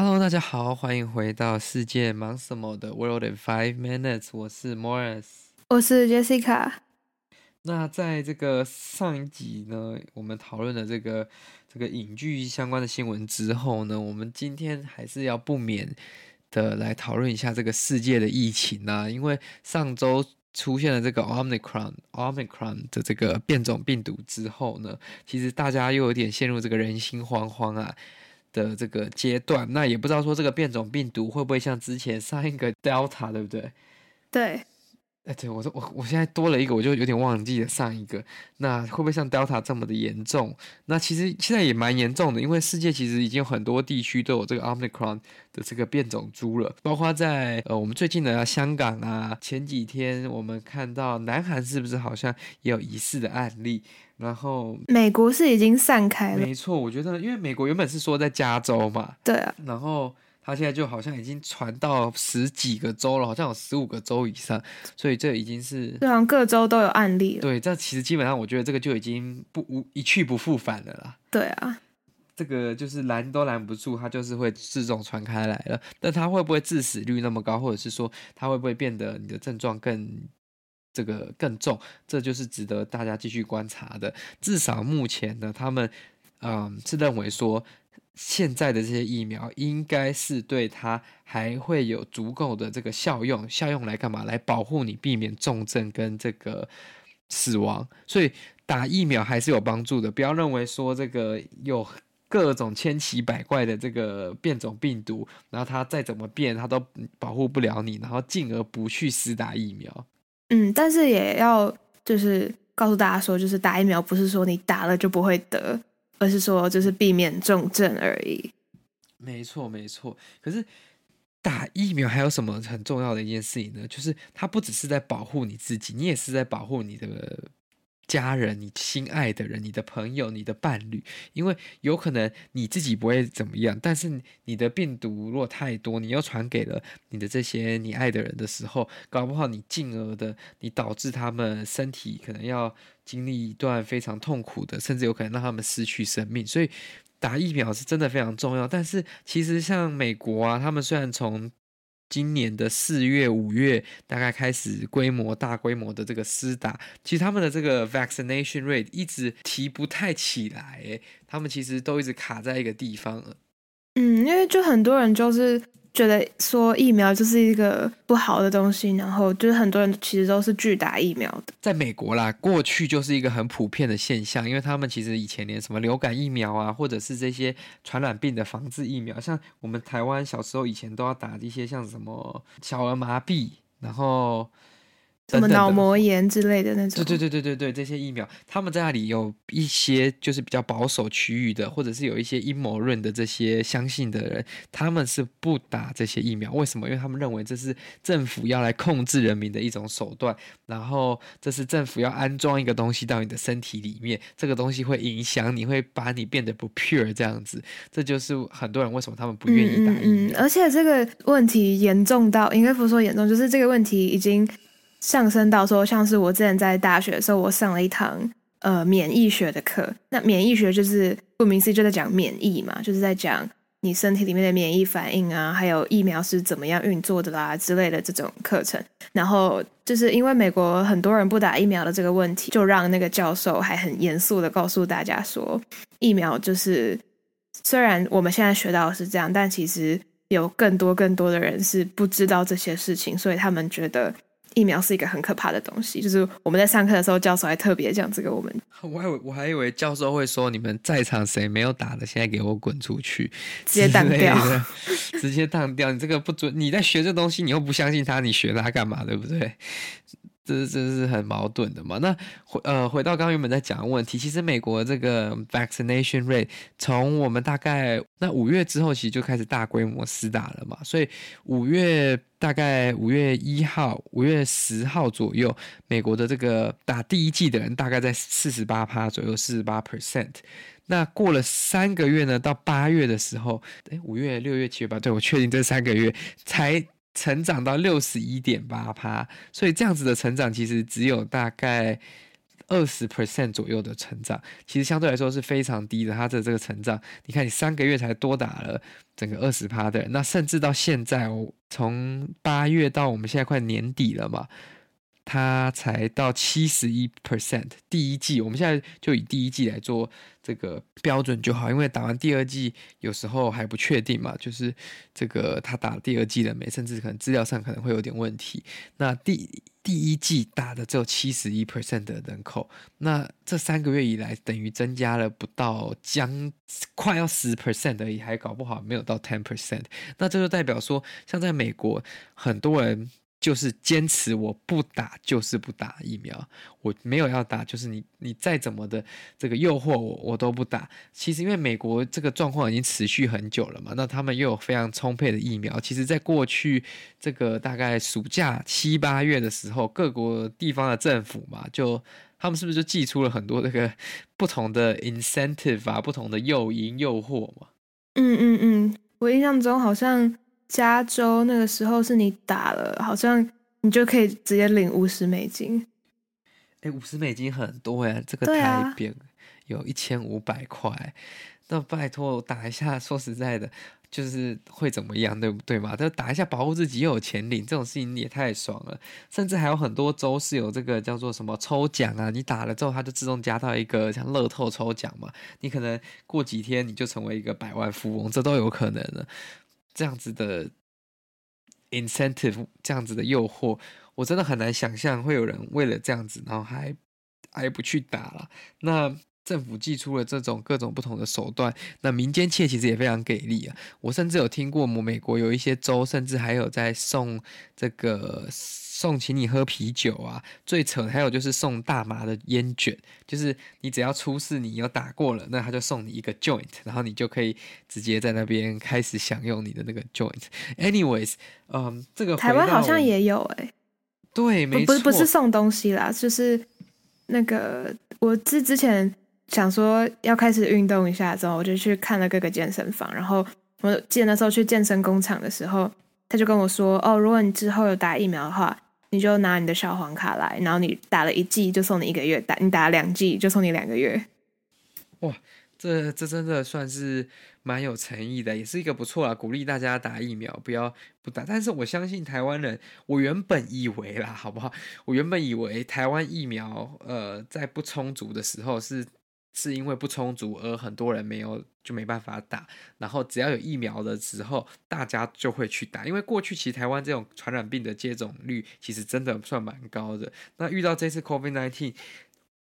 Hello，大家好，欢迎回到世界忙什么的 World in Five Minutes，我是 Morris，我是 Jessica。那在这个上一集呢，我们讨论了这个这个影剧相关的新闻之后呢，我们今天还是要不免的来讨论一下这个世界的疫情啊，因为上周出现了这个 Omicron Omicron 的这个变种病毒之后呢，其实大家又有点陷入这个人心惶惶啊。的这个阶段，那也不知道说这个变种病毒会不会像之前上一个 Delta，对不对？对。哎，对我说我我现在多了一个，我就有点忘记了上一个。那会不会像 Delta 这么的严重？那其实现在也蛮严重的，因为世界其实已经有很多地区都有这个 Omicron 的这个变种株了，包括在呃我们最近的香港啊，前几天我们看到南韩是不是好像也有疑似的案例？然后美国是已经散开了，没错，我觉得因为美国原本是说在加州嘛，对啊，然后。他现在就好像已经传到十几个州了，好像有十五个州以上，所以这已经是对啊，各州都有案例了。对，这其实基本上我觉得这个就已经不无一去不复返了啦。对啊，这个就是拦都拦不住，它就是会自动传开来了。但它会不会致死率那么高，或者是说它会不会变得你的症状更这个更重？这就是值得大家继续观察的。至少目前呢，他们嗯是认为说。现在的这些疫苗应该是对它还会有足够的这个效用，效用来干嘛？来保护你，避免重症跟这个死亡。所以打疫苗还是有帮助的。不要认为说这个有各种千奇百怪的这个变种病毒，然后它再怎么变，它都保护不了你，然后进而不去施打疫苗。嗯，但是也要就是告诉大家说，就是打疫苗不是说你打了就不会得。而是说，就是避免重症而已。没错，没错。可是打疫苗还有什么很重要的一件事情呢？就是它不只是在保护你自己，你也是在保护你的家人、你心爱的人、你的朋友、你的伴侣。因为有可能你自己不会怎么样，但是你的病毒如果太多，你又传给了你的这些你爱的人的时候，搞不好你进而的，你导致他们身体可能要。经历一段非常痛苦的，甚至有可能让他们失去生命，所以打疫苗是真的非常重要。但是其实像美国啊，他们虽然从今年的四月、五月大概开始规模大规模的这个施打，其实他们的这个 vaccination rate 一直提不太起来，他们其实都一直卡在一个地方。嗯，因为就很多人就是。觉得说疫苗就是一个不好的东西，然后就是很多人其实都是拒打疫苗的。在美国啦，过去就是一个很普遍的现象，因为他们其实以前连什么流感疫苗啊，或者是这些传染病的防治疫苗，像我们台湾小时候以前都要打一些像什么小儿麻痹，然后。什么脑膜炎之类的那种？对对对对对对，这些疫苗，他们在那里有一些就是比较保守区域的，或者是有一些阴谋论的这些相信的人，他们是不打这些疫苗。为什么？因为他们认为这是政府要来控制人民的一种手段，然后这是政府要安装一个东西到你的身体里面，这个东西会影响你，会把你变得不 pure 这样子。这就是很多人为什么他们不愿意打疫苗。嗯嗯嗯，而且这个问题严重到，应该不是说严重，就是这个问题已经。上升到说，像是我之前在大学的时候，我上了一堂呃免疫学的课。那免疫学就是顾名思义就在讲免疫嘛，就是在讲你身体里面的免疫反应啊，还有疫苗是怎么样运作的啦之类的这种课程。然后就是因为美国很多人不打疫苗的这个问题，就让那个教授还很严肃的告诉大家说，疫苗就是虽然我们现在学到是这样，但其实有更多更多的人是不知道这些事情，所以他们觉得。疫苗是一个很可怕的东西，就是我们在上课的时候，教授还特别讲这个。我们我还以为我还以为教授会说，你们在场谁没有打的，现在给我滚出去，直接当掉，直接当掉。你这个不准，你在学这东西，你又不相信他，你学他干嘛？对不对？这是这是很矛盾的嘛？那回呃回到刚刚原本在讲的问题，其实美国这个 vaccination rate 从我们大概那五月之后，其实就开始大规模施打了嘛。所以五月大概五月一号、五月十号左右，美国的这个打第一剂的人大概在四十八趴左右，四十八 percent。那过了三个月呢，到八月的时候，诶，五月、六月、七月吧，对，我确定这三个月才。成长到六十一点八趴，所以这样子的成长其实只有大概二十 percent 左右的成长，其实相对来说是非常低的。它的这个成长，你看你三个月才多打了整个二十趴的人，那甚至到现在哦，从八月到我们现在快年底了嘛。它才到七十一 percent，第一季，我们现在就以第一季来做这个标准就好，因为打完第二剂有时候还不确定嘛，就是这个他打第二剂了没，甚至可能资料上可能会有点问题。那第第一剂打的只有七十一 percent 的人口，那这三个月以来等于增加了不到将快要十 percent 而已，还搞不好没有到 ten percent。那这就代表说，像在美国很多人。就是坚持我不打，就是不打疫苗。我没有要打，就是你你再怎么的这个诱惑我，我都不打。其实因为美国这个状况已经持续很久了嘛，那他们又有非常充沛的疫苗。其实，在过去这个大概暑假七八月的时候，各国地方的政府嘛，就他们是不是就寄出了很多这个 不同的 incentive 啊，不同的诱因诱惑嘛？嗯嗯嗯，我印象中好像。加州那个时候是你打了，好像你就可以直接领五十美金。哎，五十美金很多呀，这个台币有一千五百块。啊、那拜托我打一下，说实在的，就是会怎么样，对不对嘛？就打一下保护自己又有钱领，这种事情也太爽了。甚至还有很多州是有这个叫做什么抽奖啊，你打了之后，它就自动加到一个像乐透抽奖嘛，你可能过几天你就成为一个百万富翁，这都有可能的。这样子的 incentive，这样子的诱惑，我真的很难想象会有人为了这样子，然后还还不去打了。那。政府寄出了这种各种不同的手段，那民间企业其实也非常给力啊！我甚至有听过，美国有一些州甚至还有在送这个送请你喝啤酒啊，最扯的还有就是送大麻的烟卷，就是你只要出示你有打过了，那他就送你一个 joint，然后你就可以直接在那边开始享用你的那个 joint。Anyways，嗯，这个台湾好像也有哎、欸，对，没错，不是不是送东西啦，就是那个我之之前。想说要开始运动一下，之后我就去看了各个健身房。然后我记得那时候去健身工厂的时候，他就跟我说：“哦，如果你之后有打疫苗的话，你就拿你的小黄卡来，然后你打了一剂就送你一个月，打你打了两剂就送你两个月。”哇，这这真的算是蛮有诚意的，也是一个不错啊，鼓励大家打疫苗，不要不打。但是我相信台湾人，我原本以为啦，好不好？我原本以为台湾疫苗呃在不充足的时候是。是因为不充足，而很多人没有就没办法打。然后只要有疫苗的时候，大家就会去打。因为过去其实台湾这种传染病的接种率其实真的算蛮高的。那遇到这次 COVID-19，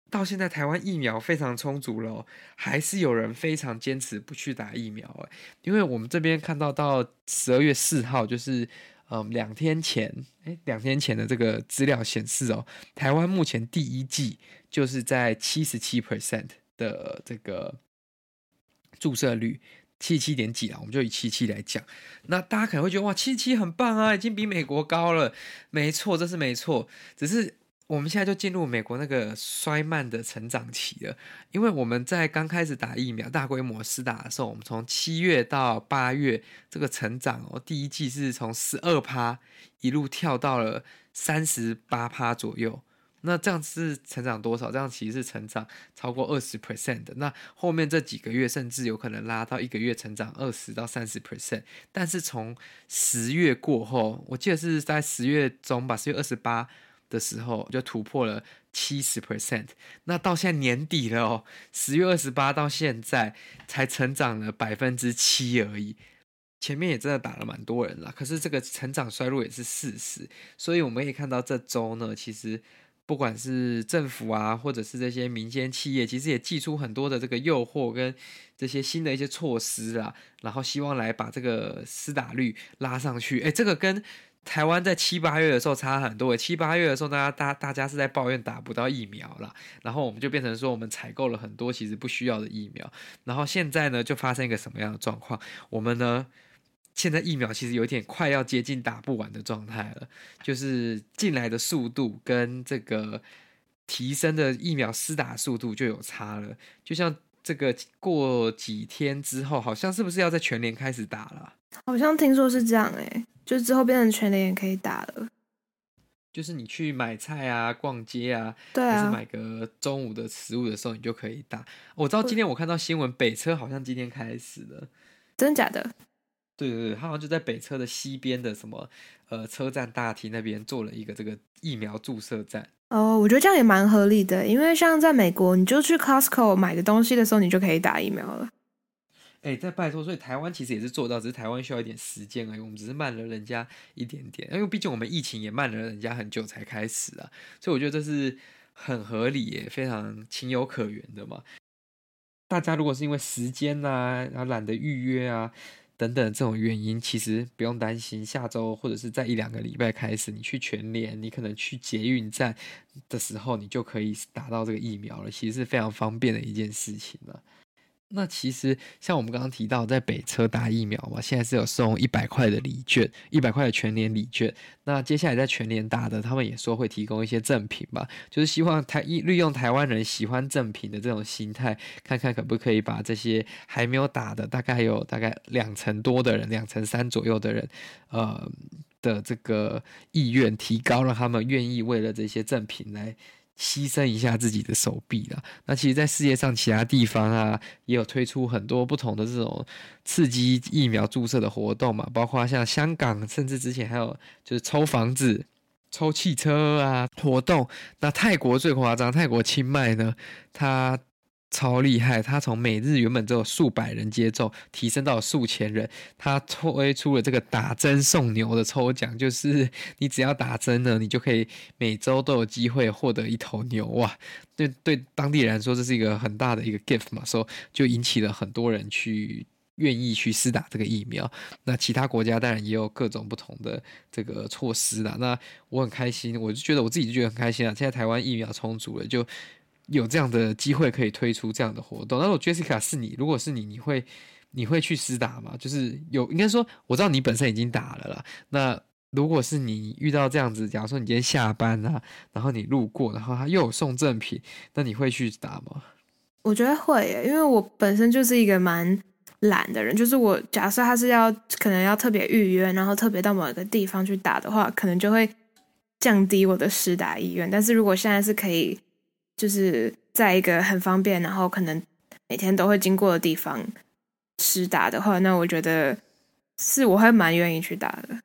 到现在台湾疫苗非常充足了，还是有人非常坚持不去打疫苗。哎，因为我们这边看到到十二月四号，就是嗯两天前，哎两天前的这个资料显示哦，台湾目前第一季就是在七十七 percent。的这个注射率七七点几啊，我们就以七七来讲。那大家可能会觉得哇，七七很棒啊，已经比美国高了。没错，这是没错。只是我们现在就进入美国那个衰慢的成长期了，因为我们在刚开始打疫苗、大规模施打的时候，我们从七月到八月这个成长哦，第一季是从十二趴一路跳到了三十八趴左右。那这样是成长多少？这样其实是成长超过二十 percent 的。那后面这几个月甚至有可能拉到一个月成长二十到三十 percent。但是从十月过后，我记得是在十月中吧，十月二十八的时候就突破了七十 percent。那到现在年底了哦，十月二十八到现在才成长了百分之七而已。前面也真的打了蛮多人了，可是这个成长衰弱也是事实。所以我们可以看到这周呢，其实。不管是政府啊，或者是这些民间企业，其实也寄出很多的这个诱惑跟这些新的一些措施啊，然后希望来把这个施打率拉上去。诶，这个跟台湾在七八月的时候差很多，七八月的时候大家大大家是在抱怨打不到疫苗了，然后我们就变成说我们采购了很多其实不需要的疫苗，然后现在呢就发生一个什么样的状况？我们呢现在疫苗其实有点快要接近打不完的状态了，就是进来的速度跟这个提升的疫苗施打速度就有差了，就像这个过几天之后，好像是不是要在全联开始打了？好像听说是这样哎、欸。就之后变成全联也可以打了，就是你去买菜啊、逛街啊，对啊，还是买个中午的食物的时候，你就可以打。我知道今天我看到新闻，北车好像今天开始了，真的假的？对对对，他好像就在北车的西边的什么呃车站大厅那边做了一个这个疫苗注射站。哦，我觉得这样也蛮合理的，因为像在美国，你就去 Costco 买个东西的时候，你就可以打疫苗了。哎，再拜托，所以台湾其实也是做到，只是台湾需要一点时间而已。我们只是慢了人家一点点，因为毕竟我们疫情也慢了人家很久才开始啊，所以我觉得这是很合理也非常情有可原的嘛。大家如果是因为时间啊，然后懒得预约啊等等这种原因，其实不用担心，下周或者是在一两个礼拜开始，你去全联，你可能去捷运站的时候，你就可以打到这个疫苗了，其实是非常方便的一件事情了。那其实像我们刚刚提到，在北车打疫苗嘛，现在是有送一百块的礼券，一百块的全年礼券。那接下来在全年打的，他们也说会提供一些赠品吧，就是希望台利用台湾人喜欢赠品的这种心态，看看可不可以把这些还没有打的，大概有大概两成多的人，两成三左右的人，呃的这个意愿提高，让他们愿意为了这些赠品来。牺牲一下自己的手臂啦。那其实，在世界上其他地方啊，也有推出很多不同的这种刺激疫苗注射的活动嘛，包括像香港，甚至之前还有就是抽房子、抽汽车啊活动。那泰国最夸张，泰国清迈呢，它。超厉害！他从每日原本只有数百人接种，提升到数千人。他推出了这个打针送牛的抽奖，就是 你只要打针呢，你就可以每周都有机会获得一头牛哇！对对，当地人来说这是一个很大的一个 gift 嘛，所以就引起了很多人去愿意去施打这个疫苗。那其他国家当然也有各种不同的这个措施啦。那我很开心，我就觉得我自己就觉得很开心啊！现在台湾疫苗充足了，就。有这样的机会可以推出这样的活动，那如果 Jessica 是你，如果是你，你会你会去施打吗？就是有应该说，我知道你本身已经打了啦。那如果是你遇到这样子，假如说你今天下班啊，然后你路过，然后他又有送赠品，那你会去打吗？我觉得会耶，因为我本身就是一个蛮懒的人，就是我假设他是要可能要特别预约，然后特别到某一个地方去打的话，可能就会降低我的施打意愿。但是如果现在是可以。就是在一个很方便，然后可能每天都会经过的地方吃打的话，那我觉得是我会蛮愿意去打的。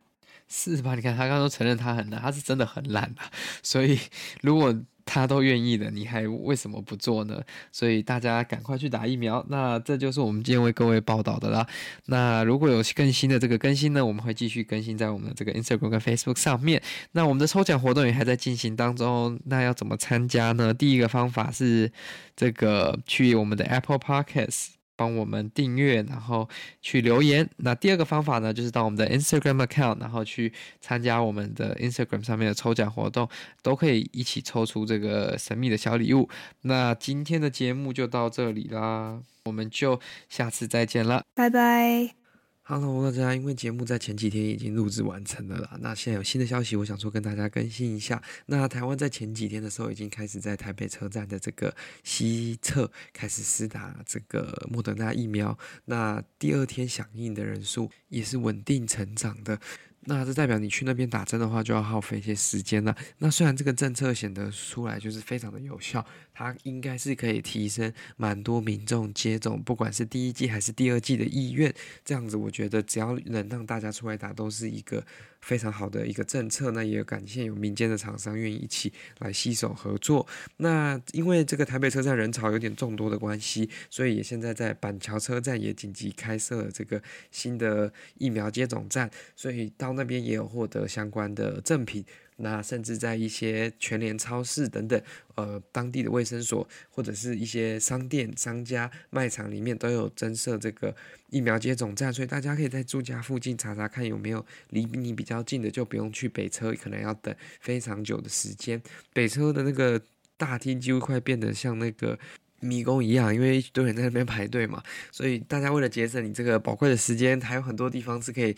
是吧？你看他刚刚都承认他很懒，他是真的很懒啊。所以如果他都愿意的，你还为什么不做呢？所以大家赶快去打疫苗。那这就是我们今天为各位报道的啦。那如果有更新的这个更新呢，我们会继续更新在我们的这个 Instagram 跟 Facebook 上面。那我们的抽奖活动也还在进行当中。那要怎么参加呢？第一个方法是这个去我们的 Apple Podcast。帮我们订阅，然后去留言。那第二个方法呢，就是到我们的 Instagram account，然后去参加我们的 Instagram 上面的抽奖活动，都可以一起抽出这个神秘的小礼物。那今天的节目就到这里啦，我们就下次再见了，拜拜。Hello，大家，因为节目在前几天已经录制完成了啦，那现在有新的消息，我想说跟大家更新一下。那台湾在前几天的时候，已经开始在台北车站的这个西侧开始施打这个莫德纳疫苗，那第二天响应的人数也是稳定成长的。那这代表你去那边打针的话，就要耗费一些时间了。那虽然这个政策显得出来就是非常的有效，它应该是可以提升蛮多民众接种，不管是第一季还是第二季的意愿。这样子，我觉得只要能让大家出来打，都是一个。非常好的一个政策，那也感谢有民间的厂商愿意一起来携手合作。那因为这个台北车站人潮有点众多的关系，所以也现在在板桥车站也紧急开设了这个新的疫苗接种站，所以到那边也有获得相关的赠品。那甚至在一些全联超市等等，呃，当地的卫生所或者是一些商店、商家、卖场里面都有增设这个疫苗接种站，所以大家可以在住家附近查查看有没有离你比较近的，就不用去北车，可能要等非常久的时间。北车的那个大厅几乎快变得像那个。迷宫一样，因为一堆人在那边排队嘛，所以大家为了节省你这个宝贵的时间，还有很多地方是可以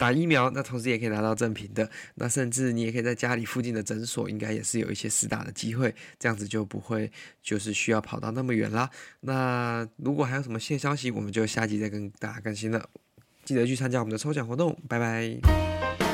打疫苗，那同时也可以拿到赠品的。那甚至你也可以在家里附近的诊所，应该也是有一些试打的机会，这样子就不会就是需要跑到那么远啦。那如果还有什么新消息，我们就下集再跟大家更新了。记得去参加我们的抽奖活动，拜拜。